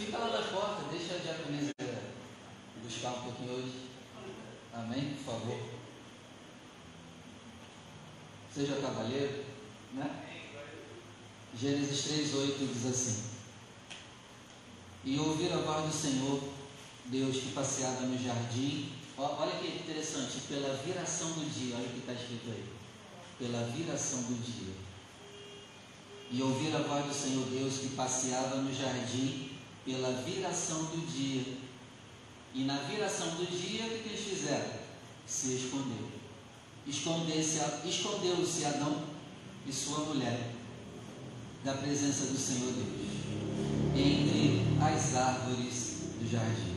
Fica lá na porta, deixa a diaconisa buscar um pouquinho hoje. Amém? Por favor. Seja cavalheiro, né? Gênesis 3,8 diz assim: E ouvir a voz do Senhor, Deus que passeava no jardim. Olha que interessante, pela viração do dia, olha o que está escrito aí. Pela viração do dia. E ouvir a voz do Senhor Deus que passeava no jardim pela viração do dia. E na viração do dia, o que eles fizeram? Se escondeu. Escondeu-se Adão e sua mulher da presença do Senhor Deus entre as árvores do jardim.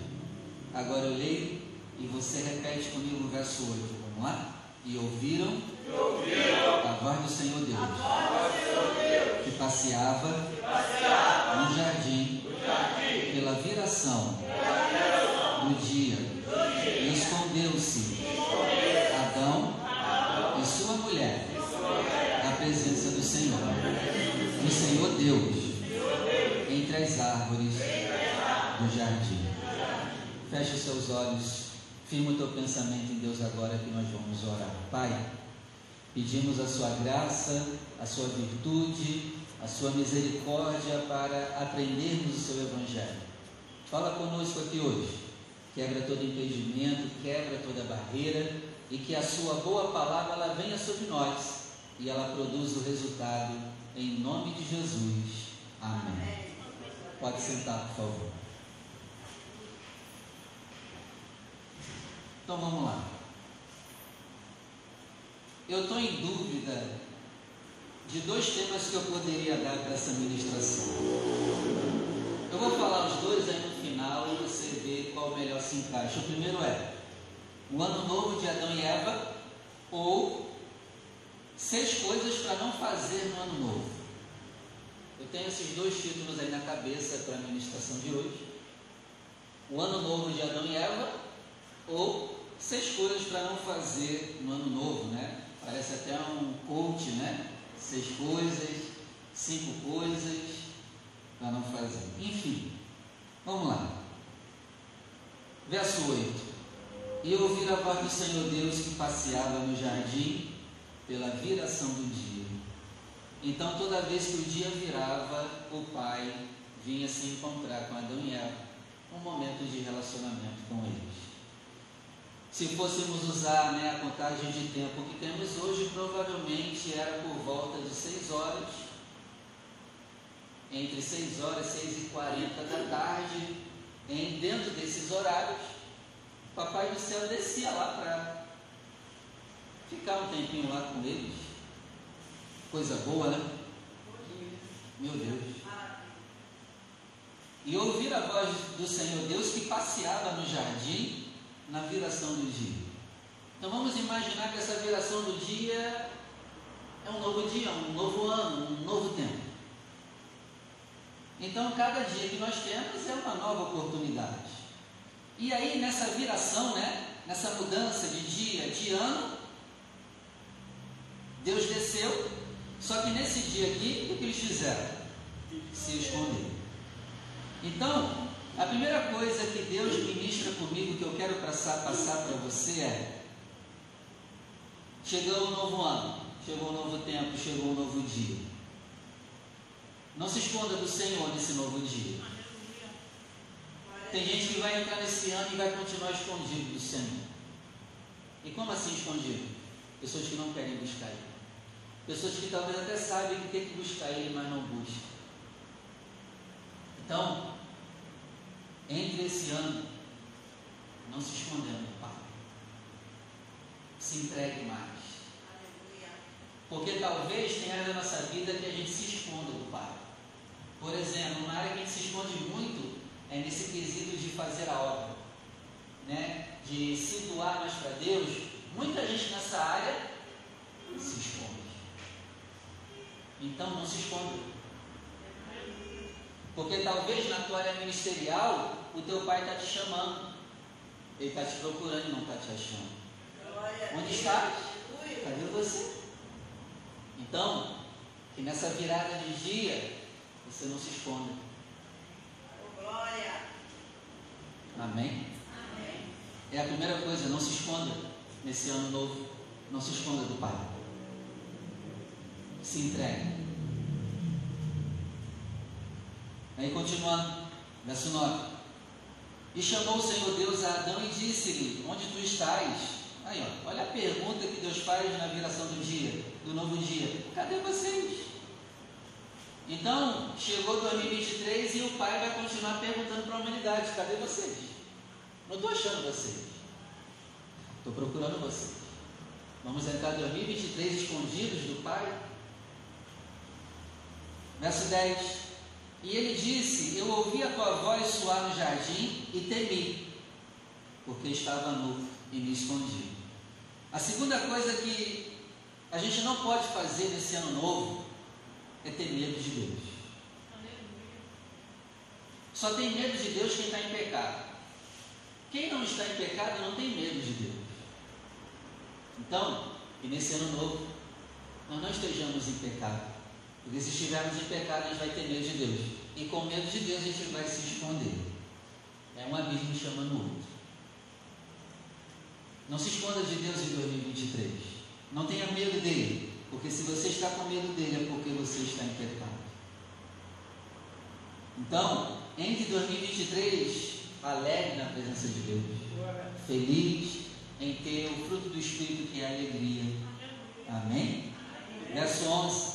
Agora eu leio e você repete comigo o verso 8. Vamos lá? E ouviram, e ouviram a voz do Senhor Deus, Senhor Deus que passeava, que passeava no jardim pela viração do dia, escondeu-se Adão e sua mulher da presença do Senhor. O Senhor Deus entre as árvores do jardim. Feche seus olhos, firma o teu pensamento em Deus agora que nós vamos orar. Pai, pedimos a sua graça, a sua virtude, a sua misericórdia para aprendermos o seu Evangelho. Fala conosco aqui hoje. Quebra todo impedimento, quebra toda barreira e que a sua boa palavra ela venha sobre nós e ela produza o resultado em nome de Jesus. Amém. Pode sentar, por favor. Então vamos lá. Eu estou em dúvida de dois temas que eu poderia dar para essa ministração. Eu vou falar os dois aí final e você vê qual melhor se encaixa. O primeiro é o ano novo de Adão e Eva ou seis coisas para não fazer no ano novo. Eu tenho esses dois títulos aí na cabeça para a ministração de hoje. O ano novo de Adão e Eva ou seis coisas para não fazer no ano novo, né? Parece até um coach, né? Seis coisas, cinco coisas para não fazer. Enfim, vamos lá. Verso 8. E ouvir a voz do Senhor Deus que passeava no jardim pela viração do dia. Então, toda vez que o dia virava, o pai vinha se encontrar com Adão e Eva, um momento de relacionamento com eles. Se fôssemos usar né, a contagem de tempo que temos hoje, provavelmente era por volta de 6 horas, entre 6 horas e 6 e 40 da tarde, em, dentro desses horários, o Papai do Céu descia lá para ficar um tempinho lá com eles. Coisa boa, né? Meu Deus. E ouvir a voz do Senhor Deus que passeava no jardim na viração do dia. Então vamos imaginar que essa viração do dia é um novo dia, um novo ano, um novo tempo. Então cada dia que nós temos é uma nova oportunidade. E aí nessa viração, né, nessa mudança de dia, de ano, Deus desceu, só que nesse dia aqui, o que eles fizeram? Se esconderam. Então, a primeira coisa que Deus ministra comigo, que eu quero passar, passar para você é: chegou um novo ano, chegou um novo tempo, chegou um novo dia. Não se esconda do Senhor nesse novo dia. Tem gente que vai entrar nesse ano e vai continuar escondido do Senhor. E como assim escondido? Pessoas que não querem buscar Ele. Pessoas que talvez até sabem que tem que buscar Ele, mas não buscam. Então, entre esse ano, não se escondendo do Pai. Se entregue mais. Porque talvez tenha área da nossa vida que a gente se esconda do Pai. Por exemplo, uma área que a gente se esconde muito é nesse quesito de fazer a obra, né? de se doar mais para Deus. Muita gente nessa área se esconde. Então não se esconda. Porque talvez na tua área ministerial o teu pai está te chamando. Ele está te procurando e não está te achando. Onde está? Cadê você? Então, que nessa virada de dia você não se esconda. Amém? É a primeira coisa, não se esconda nesse ano novo. Não se esconda do Pai. Se entregue. Aí continuando, verso 9. E chamou o Senhor Deus a Adão e disse-lhe: Onde tu estás? Aí, ó, olha a pergunta que Deus faz na viração do dia, do novo dia. Cadê vocês? Então, chegou 2023 e o Pai vai continuar perguntando para a humanidade: cadê vocês? Não estou achando vocês. Estou procurando vocês. Vamos entrar em 2023 escondidos do Pai? Verso 10. E ele disse: Eu ouvi a tua voz soar no jardim e temi, porque estava nu e me escondi. A segunda coisa que a gente não pode fazer nesse ano novo é ter medo de Deus. Só tem medo de Deus quem está em pecado. Quem não está em pecado não tem medo de Deus. Então, e nesse ano novo, nós não estejamos em pecado. Porque se estivermos em pecado, a gente vai ter medo de Deus. E com medo de Deus, a gente vai se esconder. É um abismo chamando o outro. Não se esconda de Deus em 2023. Não tenha medo dele. Porque se você está com medo dele, é porque você está em pecado. Então, entre 2023, alegre na presença de Deus. Feliz em ter o fruto do Espírito que é a alegria. Amém? Verso 11.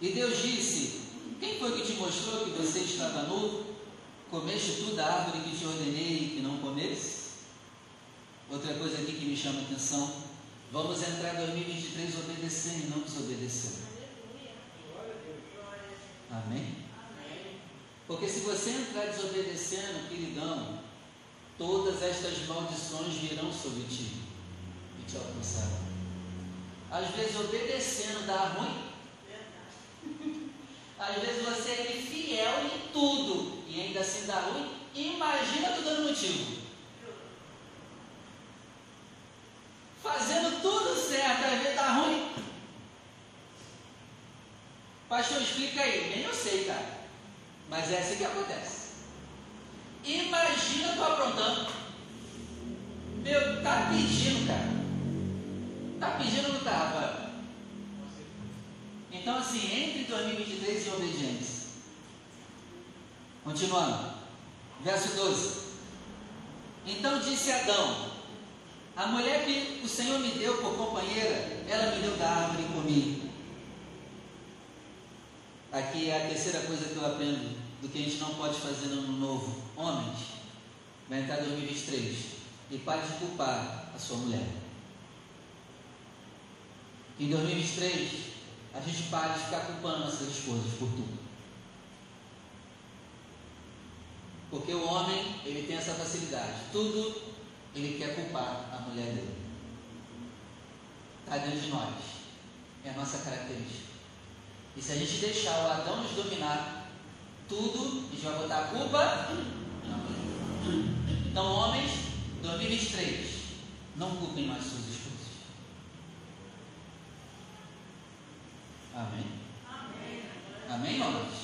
E Deus disse: Quem foi que te mostrou que você estava nu? Comeste tu da árvore que te ordenei que não comesse? Outra coisa aqui que me chama a atenção Vamos entrar em 2023 obedecendo e não desobedecendo. Amém? Porque se você entrar desobedecendo, queridão, todas estas maldições virão sobre ti e te alcançarão. Às vezes obedecendo dá ruim. Às vezes você é fiel em tudo e ainda assim dá ruim. Imagina tu dando motivo. fazendo tudo certo, às vezes está ruim. Pastor, explica aí. Nem eu sei, cara. Mas é assim que acontece. Imagina tu aprontando. Meu, tá pedindo, cara. Tá pedindo no carro, Rafael. Então, assim, entre 2023 e obediência. Continuando. Verso 12. Então disse Adão: a mulher que o Senhor me deu por companheira, ela me deu da árvore e comi. Aqui é a terceira coisa que eu aprendo do que a gente não pode fazer no novo. Homens, vai entrar 2023 e pare de culpar a sua mulher. Em 2023, a gente pare de ficar culpando nossas esposas por tudo. Porque o homem, ele tem essa facilidade. Tudo ele quer culpar a mulher dele. Está dentro de nós. É a nossa característica. E se a gente deixar o Adão nos dominar, tudo, a gente vai botar a culpa Então, homens, 2023, não culpem mais suas esposas. Amém? Amém, Amém homens?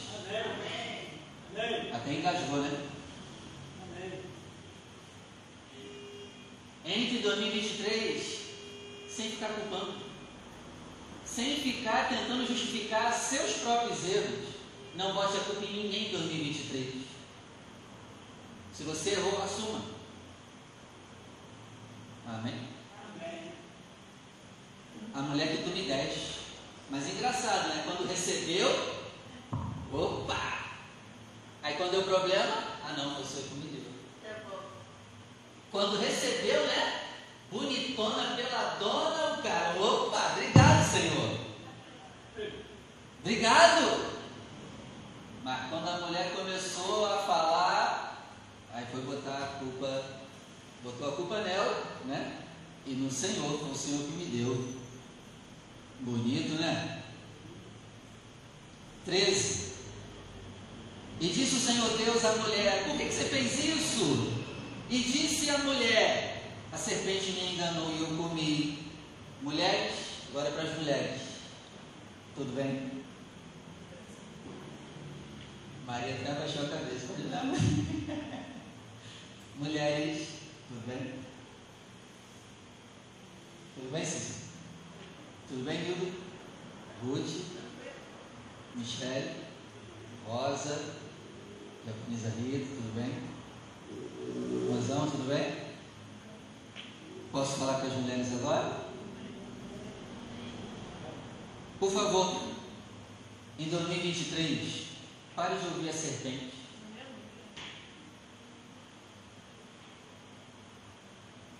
Amém. Até engasgou, né? entre 2023 sem ficar culpando, sem ficar tentando justificar seus próprios erros. Não bote a culpa em ninguém em 2023. Se você errou, assuma. Amém? Amém. A mulher que tu me deste. Mas engraçado, né? Quando recebeu, opa! Aí quando deu problema, ah não, o que me deu. Quando recebeu, né? Bonitona pela dona, o cara, opa, Obrigado. Mas quando a mulher começou a falar, aí foi botar a culpa, botou a culpa nela, né? E no Senhor, foi o Senhor que me deu. Bonito, né? 13. E disse o Senhor Deus à mulher: Por que, que você fez isso? E disse a mulher: A serpente me enganou e eu comi. Mulheres, agora é para as mulheres. Tudo bem? Maria até baixou a cabeça. Falei, não. Mulheres, tudo bem? Tudo bem, Cícero? Tudo bem, Nildo? Ruth? Michele? Rosa? Japonesa Rita, tudo bem? Rosão, tudo bem? Posso falar com as mulheres agora? Por favor, em 2023, pare de ouvir a serpente.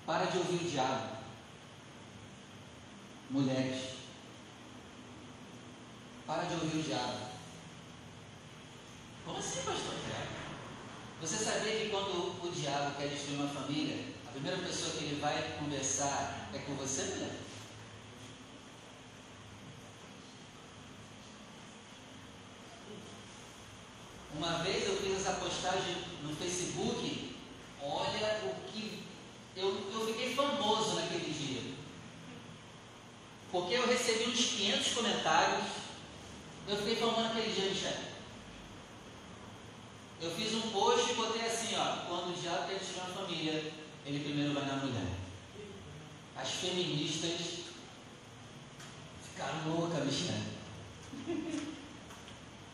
Para de ouvir o diabo. Mulheres, para de ouvir o diabo. Como assim, pastor Você sabia que quando o diabo quer destruir uma família, a primeira pessoa que ele vai conversar é com você, mulher? Uma vez eu fiz postagem no Facebook, olha o que. Eu, eu fiquei famoso naquele dia. Porque eu recebi uns 500 comentários. Eu fiquei famoso naquele dia, Michel. Eu fiz um post e botei assim, ó, quando o diabo quer destruir uma família, ele primeiro vai na mulher. As feministas ficaram loucas, Michel.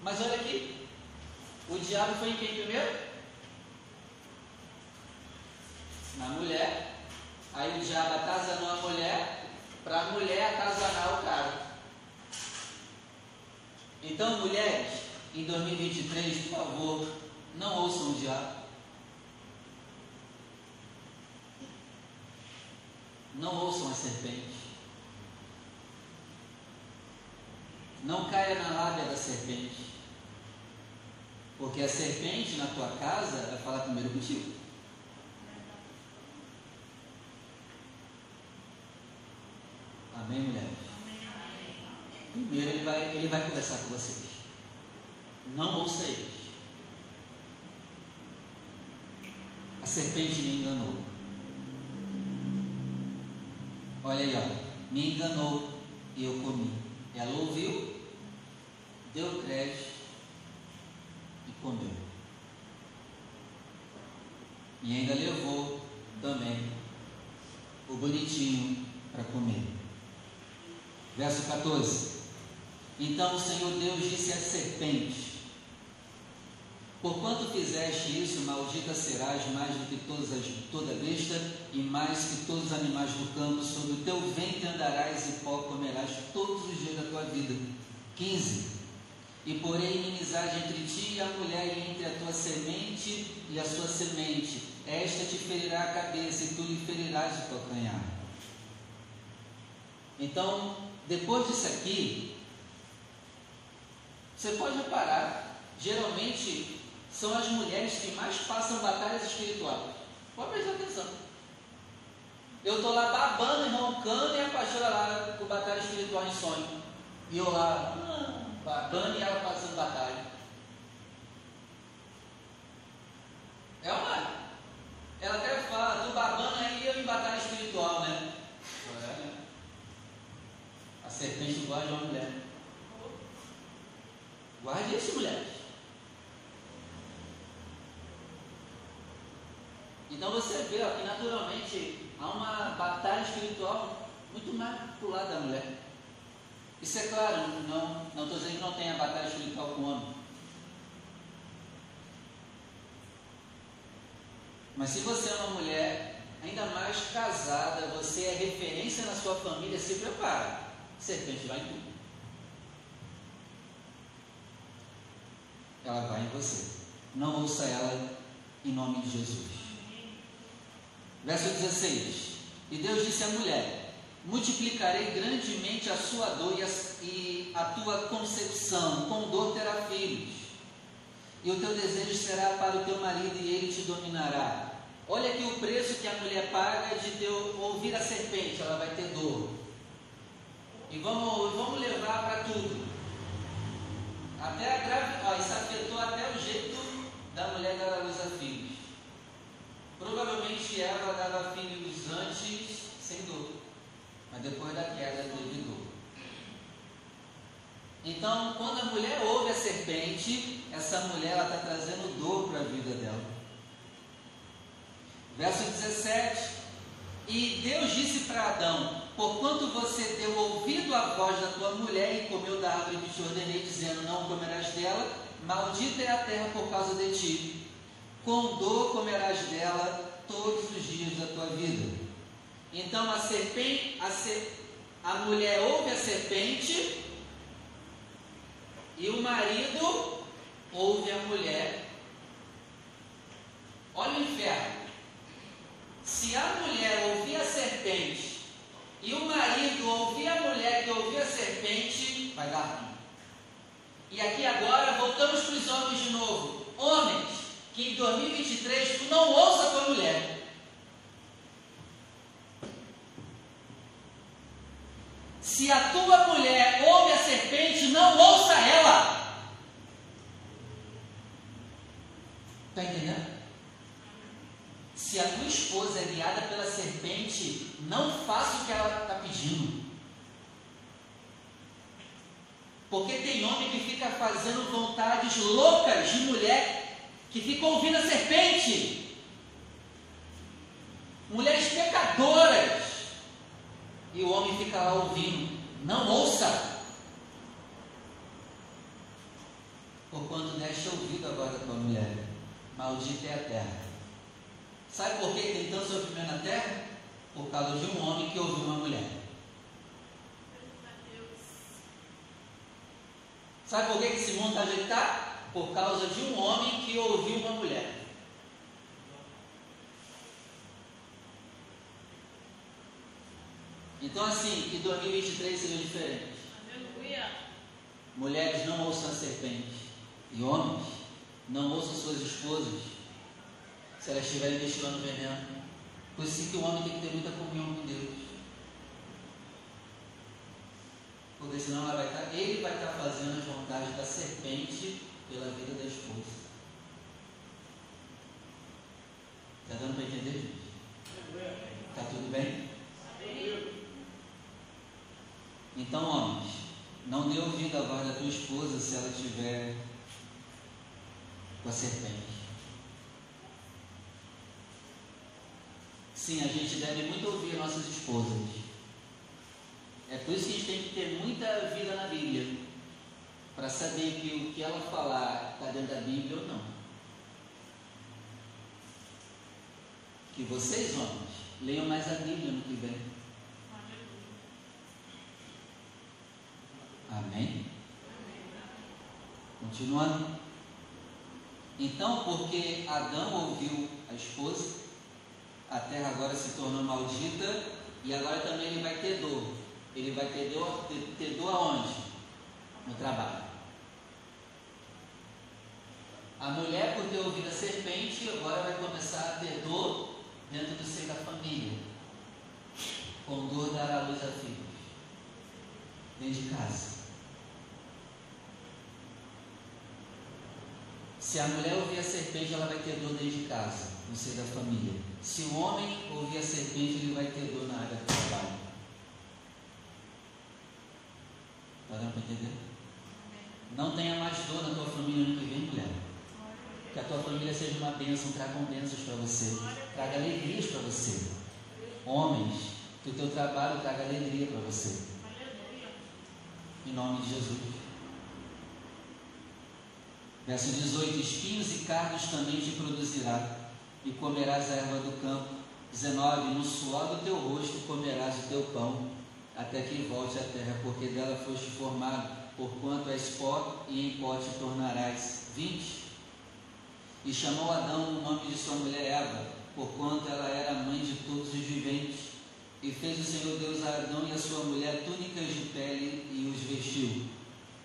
Mas olha aqui, o diabo foi em quem primeiro? Na mulher. Aí o diabo atazanou a mulher, para a mulher atazanar o cara. Então, mulheres, em 2023, por favor, não ouçam o diabo. Não ouçam a serpente. Não caia na lábia da serpente. Porque a serpente na tua casa vai falar primeiro contigo. Amém, mulheres? Primeiro ele vai, ele vai conversar com vocês. Não ouça ele. A serpente me enganou. Olha aí, ó. Me enganou e eu comi. Ela ouviu, deu crédito comeu. E ainda levou também o bonitinho para comer. Verso 14. Então o Senhor Deus disse à serpente: Porquanto fizeste isso, maldita serás mais do que todas as, toda besta e mais que todos os animais do campo, sobre o teu ventre andarás e pó comerás todos os dias da tua vida. 15. E porém inimizade entre ti e a mulher, e entre a tua semente e a sua semente. Esta te ferirá a cabeça, e tu lhe ferirás o calcanhar. Então, depois disso aqui, você pode reparar, geralmente são as mulheres que mais passam batalhas espirituais. Pode prestar atenção. Eu estou lá babando e roncando e a pastora lá com batalha espiritual em sonho. E eu lá ah, ela passando batalha. É uma. Ela até fala, tu babando aí eu em batalha espiritual, né? É, né? A serpente guarda uma mulher. Guarde isso, mulheres. Então você vê ó, que naturalmente há uma batalha espiritual muito mais para o lado da mulher. Isso é claro, não estou dizendo que não tem a batalha espiritual com o homem. Mas se você é uma mulher, ainda mais casada, você é referência na sua família, se prepara. Serpente vai em tudo. Ela vai em você. Não ouça ela em nome de Jesus. Verso 16: E Deus disse à mulher: Multiplicarei grandemente a sua dor e a, tua concepção, com dor terá filhos. E o teu desejo será para o teu marido, e ele te dominará. Olha aqui o preço que a mulher paga de ter, ouvir a serpente, ela vai ter dor. E vamos, vamos levar para tudo. Até a gravidez, isso afetou até o jeito da mulher dar a luz a filhos. Provavelmente Eva dava filhos antes sem dor, mas depois da queda dor. Então, quando a mulher ouve a serpente, essa mulher está trazendo dor para a vida dela. Verso 17: E Deus disse para Adão: Porquanto você deu ouvido à voz da tua mulher e comeu da árvore que te ordenei, dizendo: Não comerás dela, Maldita é a terra por causa de ti. Com dor comerás dela todos os dias da tua vida. Então a serpente, a, ser, a mulher ouve a serpente e o marido ouve a mulher. Olha o inferno. Se a mulher ouvir a serpente e o marido ouvir a mulher que ouvir a serpente, vai dar ruim. E aqui agora voltamos para os homens de novo. Homens, que em 2023 tu não ouça tua mulher. Se a tua mulher ouve a serpente, não ouça ela. Está entendendo? Se a tua esposa é guiada pela serpente, não faça o que ela está pedindo. Porque tem homem que fica fazendo vontades loucas de mulher que fica ouvindo a serpente. Mulheres pecadoras. E o homem fica lá ouvindo. Não ouça. Por quando deste ouvido agora a mulher, maldita é a terra. Sabe por que tem tanto sofrimento na terra? Por causa de um homem que ouviu uma mulher. Sabe por que esse mundo está ajeitado? Tá? Por causa de um homem que ouviu uma mulher. Então, assim, que 2023 seja diferente. Aleluia. Mulheres não ouçam a serpente. E homens, não ouçam suas esposas. Se elas estiverem destilando veneno. Por isso que o homem tem que ter muita comunhão com Deus. Porque senão vai estar, ele vai estar fazendo as vontades da serpente pela vida da esposa. Está dando para entender, gente? Está tudo bem? Então, homens, à voz da tua esposa se ela estiver com a serpente. Sim, a gente deve muito ouvir nossas esposas. É por isso que a gente tem que ter muita vida na Bíblia, para saber que o que ela falar está dentro da Bíblia ou não. Que vocês, homens, leiam mais a Bíblia no que vem. Amém? Continuando. Então, porque Adão ouviu a esposa, a terra agora se tornou maldita e agora também ele vai ter dor ele vai ter dor, ter, ter dor aonde? No trabalho. A mulher, por ter ouvido a serpente, agora vai começar a ter dor dentro do seio da família. Com dor dará luz a filhos. Dentro de casa. Se a mulher ouvir a serpente, ela vai ter dor dentro de casa, no seio da família. Se o homem ouvir a serpente, ele vai ter dor na área do trabalho. Está dando para entender? Não tenha mais dor na tua família no que vem, mulher. Que a tua família seja uma bênção, traga bênçãos para você, traga alegrias para você. Homens, que o teu trabalho traga alegria para você. Em nome de Jesus. Verso 18: Espinhos e cardos também te produzirá, e comerás a erva do campo. 19: No suor do teu rosto comerás o teu pão até que volte à terra, porque dela foste formado, porquanto és pó, e em pó te tornarás. 20. E chamou Adão o nome de sua mulher Eva, porquanto ela era mãe de todos os viventes. E fez o Senhor Deus a Adão e a sua mulher túnicas de pele e os vestiu.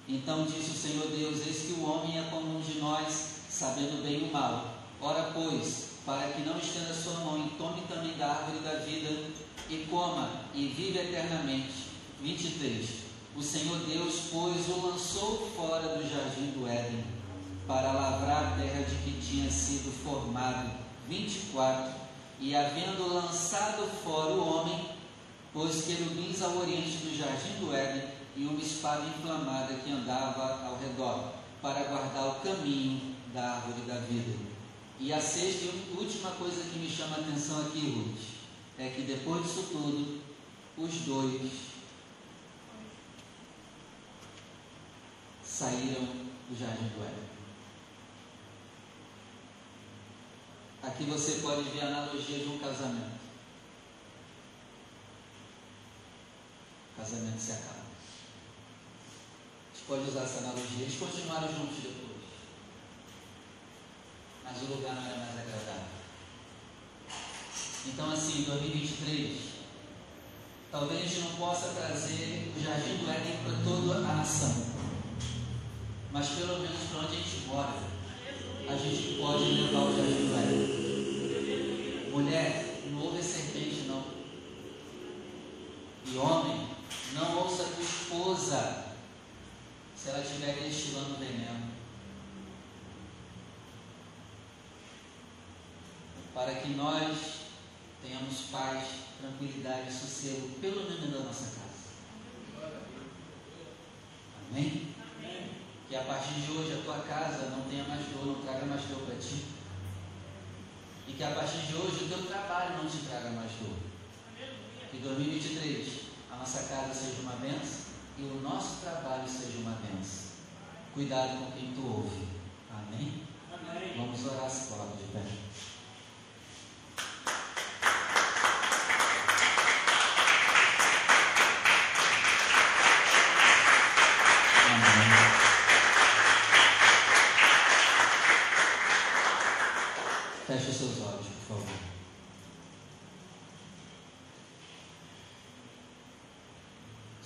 Então disse o Senhor Deus: Eis que o homem é como um de nós, sabendo bem o mal. Ora, pois, para que não estenda sua mão e tome também da árvore da vida e coma e vive eternamente. 23. O Senhor Deus, pois, o lançou fora do jardim do Éden para lavrar a terra de que tinha sido formado. 24. E havendo lançado fora o homem, pôs querubins ao oriente do jardim do Éden e uma espada inflamada que andava ao redor, para guardar o caminho da árvore da vida. E a sexta e última coisa que me chama a atenção aqui, Ruth, é que depois disso tudo, os dois saíram do jardim do Éden. Aqui você pode ver a analogia de um casamento. O casamento se acaba. Pode usar essa analogia. Eles continuaram juntos depois. Mas o lugar não era mais agradável. Então, assim, 2023, talvez a gente não possa trazer o Jardim do Éden para toda a nação. Mas pelo menos para onde a gente mora, a gente pode levar o Jardim do Éden. Mulher, não ouve serpente, não. E homem, não ouça a tua esposa se ela estiver destilando veneno. Para que nós tenhamos paz, tranquilidade, sossego, pelo menos da nossa casa. Amém? Amém? Que a partir de hoje a tua casa não tenha mais dor, não traga mais dor para ti. E que a partir de hoje o teu trabalho não te traga mais dor. Que 2023 a nossa casa seja uma benção e o nosso trabalho seja uma benção. Cuidado com quem tu ouve. Amém? Amém. Vamos orar se coloca de pé. Feche seus olhos, por favor.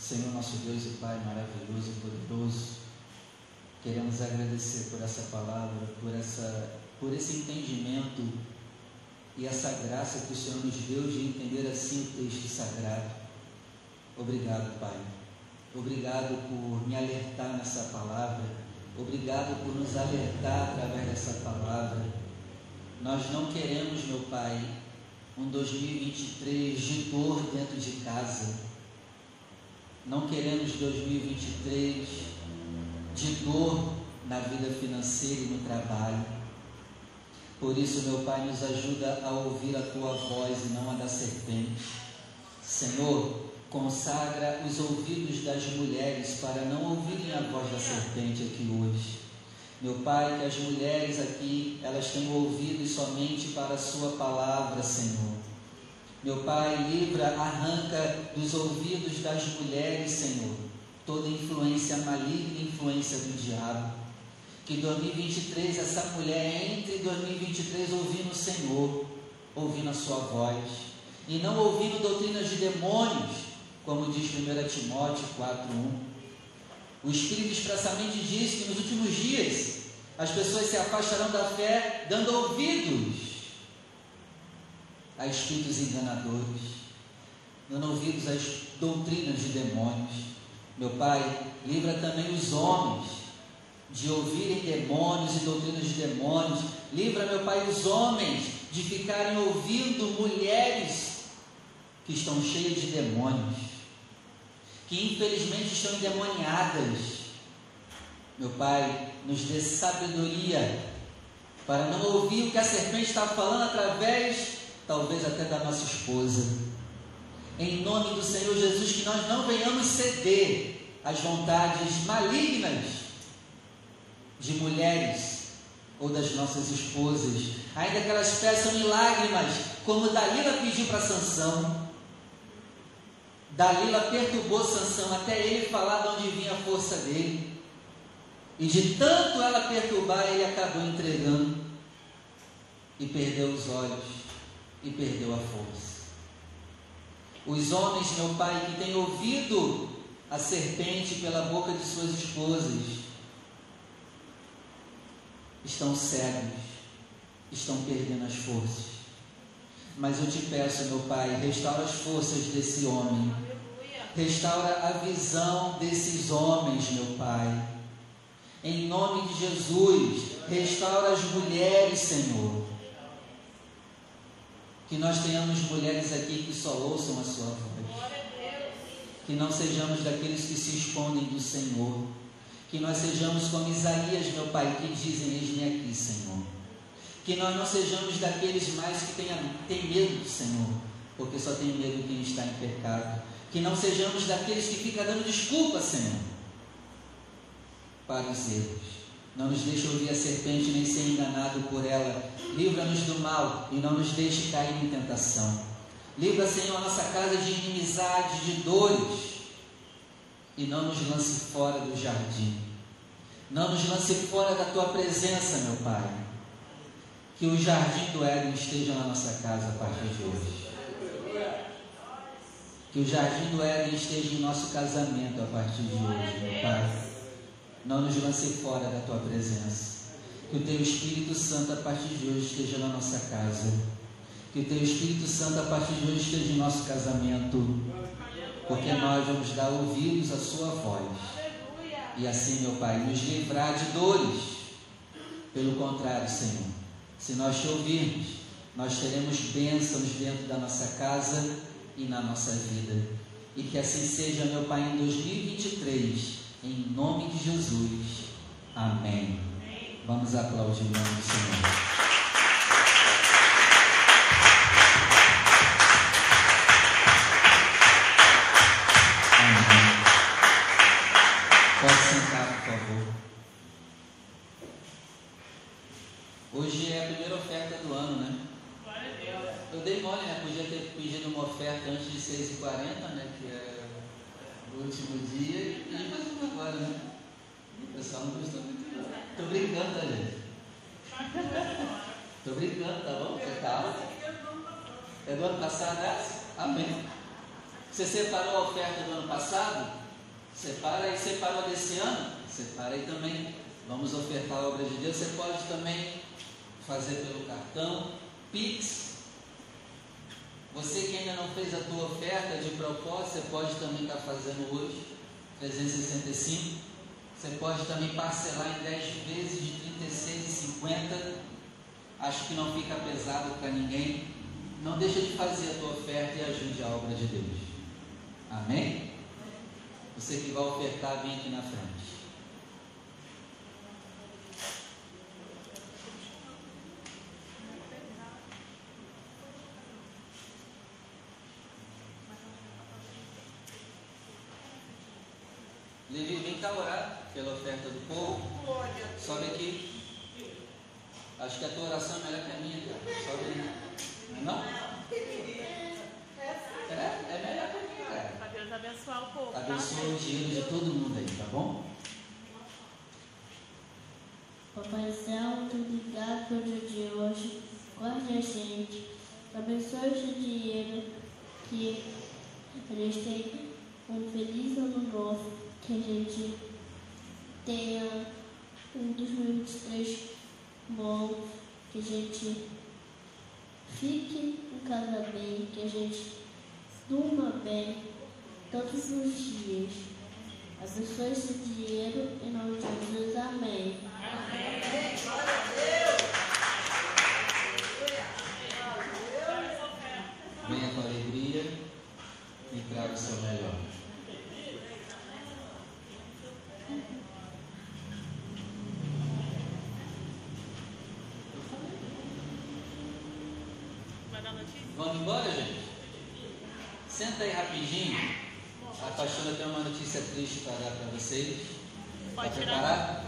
Senhor, nosso Deus e Pai maravilhoso e poderoso, queremos agradecer por essa palavra, por, essa, por esse entendimento e essa graça que o Senhor nos deu de entender assim o texto sagrado. Obrigado, Pai. Obrigado por me alertar nessa palavra. Obrigado por nos alertar através dessa palavra. Nós não queremos, meu Pai, um 2023 de dor dentro de casa. Não queremos 2023 de dor na vida financeira e no trabalho. Por isso, meu Pai, nos ajuda a ouvir a tua voz e não a da serpente. Senhor, consagra os ouvidos das mulheres para não ouvirem a voz da serpente aqui hoje. Meu Pai, que as mulheres aqui, elas tenham ouvidos somente para a Sua palavra, Senhor. Meu Pai, livra, arranca dos ouvidos das mulheres, Senhor, toda influência maligna, influência do diabo. Que 2023 essa mulher entre em 2023 ouvindo o Senhor, ouvindo a Sua voz, e não ouvindo doutrinas de demônios, como diz 1 Timóteo 4,1. O Espírito expressamente diz que nos últimos dias as pessoas se afastarão da fé dando ouvidos a espíritos enganadores, dando ouvidos às doutrinas de demônios. Meu Pai, livra também os homens de ouvirem demônios e doutrinas de demônios. Livra, meu Pai, os homens de ficarem ouvindo mulheres que estão cheias de demônios que infelizmente estão endemoniadas. Meu Pai, nos dê sabedoria para não ouvir o que a serpente está falando através, talvez até da nossa esposa. Em nome do Senhor Jesus, que nós não venhamos ceder às vontades malignas de mulheres ou das nossas esposas, ainda que elas peçam em lágrimas, como Dalila pediu para Sansão. Dalila perturbou Sansão até ele falar de onde vinha a força dele. E de tanto ela perturbar, ele acabou entregando e perdeu os olhos e perdeu a força. Os homens, meu pai, que têm ouvido a serpente pela boca de suas esposas, estão cegos, estão perdendo as forças. Mas eu te peço, meu Pai, restaura as forças desse homem Restaura a visão desses homens, meu Pai. Em nome de Jesus, restaura as mulheres, Senhor. Que nós tenhamos mulheres aqui que só ouçam a Sua voz. Que não sejamos daqueles que se escondem do Senhor. Que nós sejamos como Isaías, meu Pai, que dizem: Eis-me aqui, Senhor. Que nós não sejamos daqueles mais que têm medo do Senhor, porque só tem medo quem está em pecado. Que não sejamos daqueles que ficam dando desculpa, Senhor, para os erros, Não nos deixe ouvir a serpente nem ser enganado por ela. Livra-nos do mal e não nos deixe cair em tentação. Livra, Senhor, nossa casa de inimizade, de dores. E não nos lance fora do jardim. Não nos lance fora da tua presença, meu Pai. Que o jardim do Éden esteja na nossa casa a partir de hoje. Que o jardim do Éden esteja em nosso casamento a partir de hoje, meu Pai. Não nos lance fora da tua presença. Que o teu Espírito Santo a partir de hoje esteja na nossa casa. Que o teu Espírito Santo a partir de hoje esteja em nosso casamento. Porque nós vamos dar ouvidos à sua voz. E assim, meu Pai, nos livrar de dores. Pelo contrário, Senhor, se nós te ouvirmos, nós teremos bênçãos dentro da nossa casa e na nossa vida. E que assim seja, meu Pai, em 2023, em nome de Jesus. Amém. Vamos aplaudir o nome do Senhor. Separa aí, separou desse ano? Separa aí também. Vamos ofertar a obra de Deus. Você pode também fazer pelo cartão, Pix, você que ainda não fez a tua oferta de propósito, você pode também estar fazendo hoje, 365. Você pode também parcelar em 10 vezes de 36,50. Acho que não fica pesado para ninguém. Não deixa de fazer a tua oferta e ajude a obra de Deus. Amém? Você que vai ofertar, vem aqui na frente. Levi, vem cá orar pela oferta do povo. Sobe aqui. Acho que a tua oração é melhor que a minha. Sobe aí. Não? É, é melhor que a minha, cara. Para Deus abençoar o povo. Abençoa o dinheiro de todo mundo aí, tá bom? Papai Céu, muito obrigado pelo dia de hoje. Guarde a gente. Abençoe esse dinheiro que a gente tem um feliz ano novo que a gente tenha um 2023 bom, que a gente fique em casa bem, que a gente durma bem todos os dias. Abençoe esse dinheiro em nome de Jesus. Amém. Amém. Venha com alegria e traga o seu melhor. Vamos embora, gente? Senta aí rapidinho. A pastora tem uma notícia triste para dar para vocês. Pode Está tirar.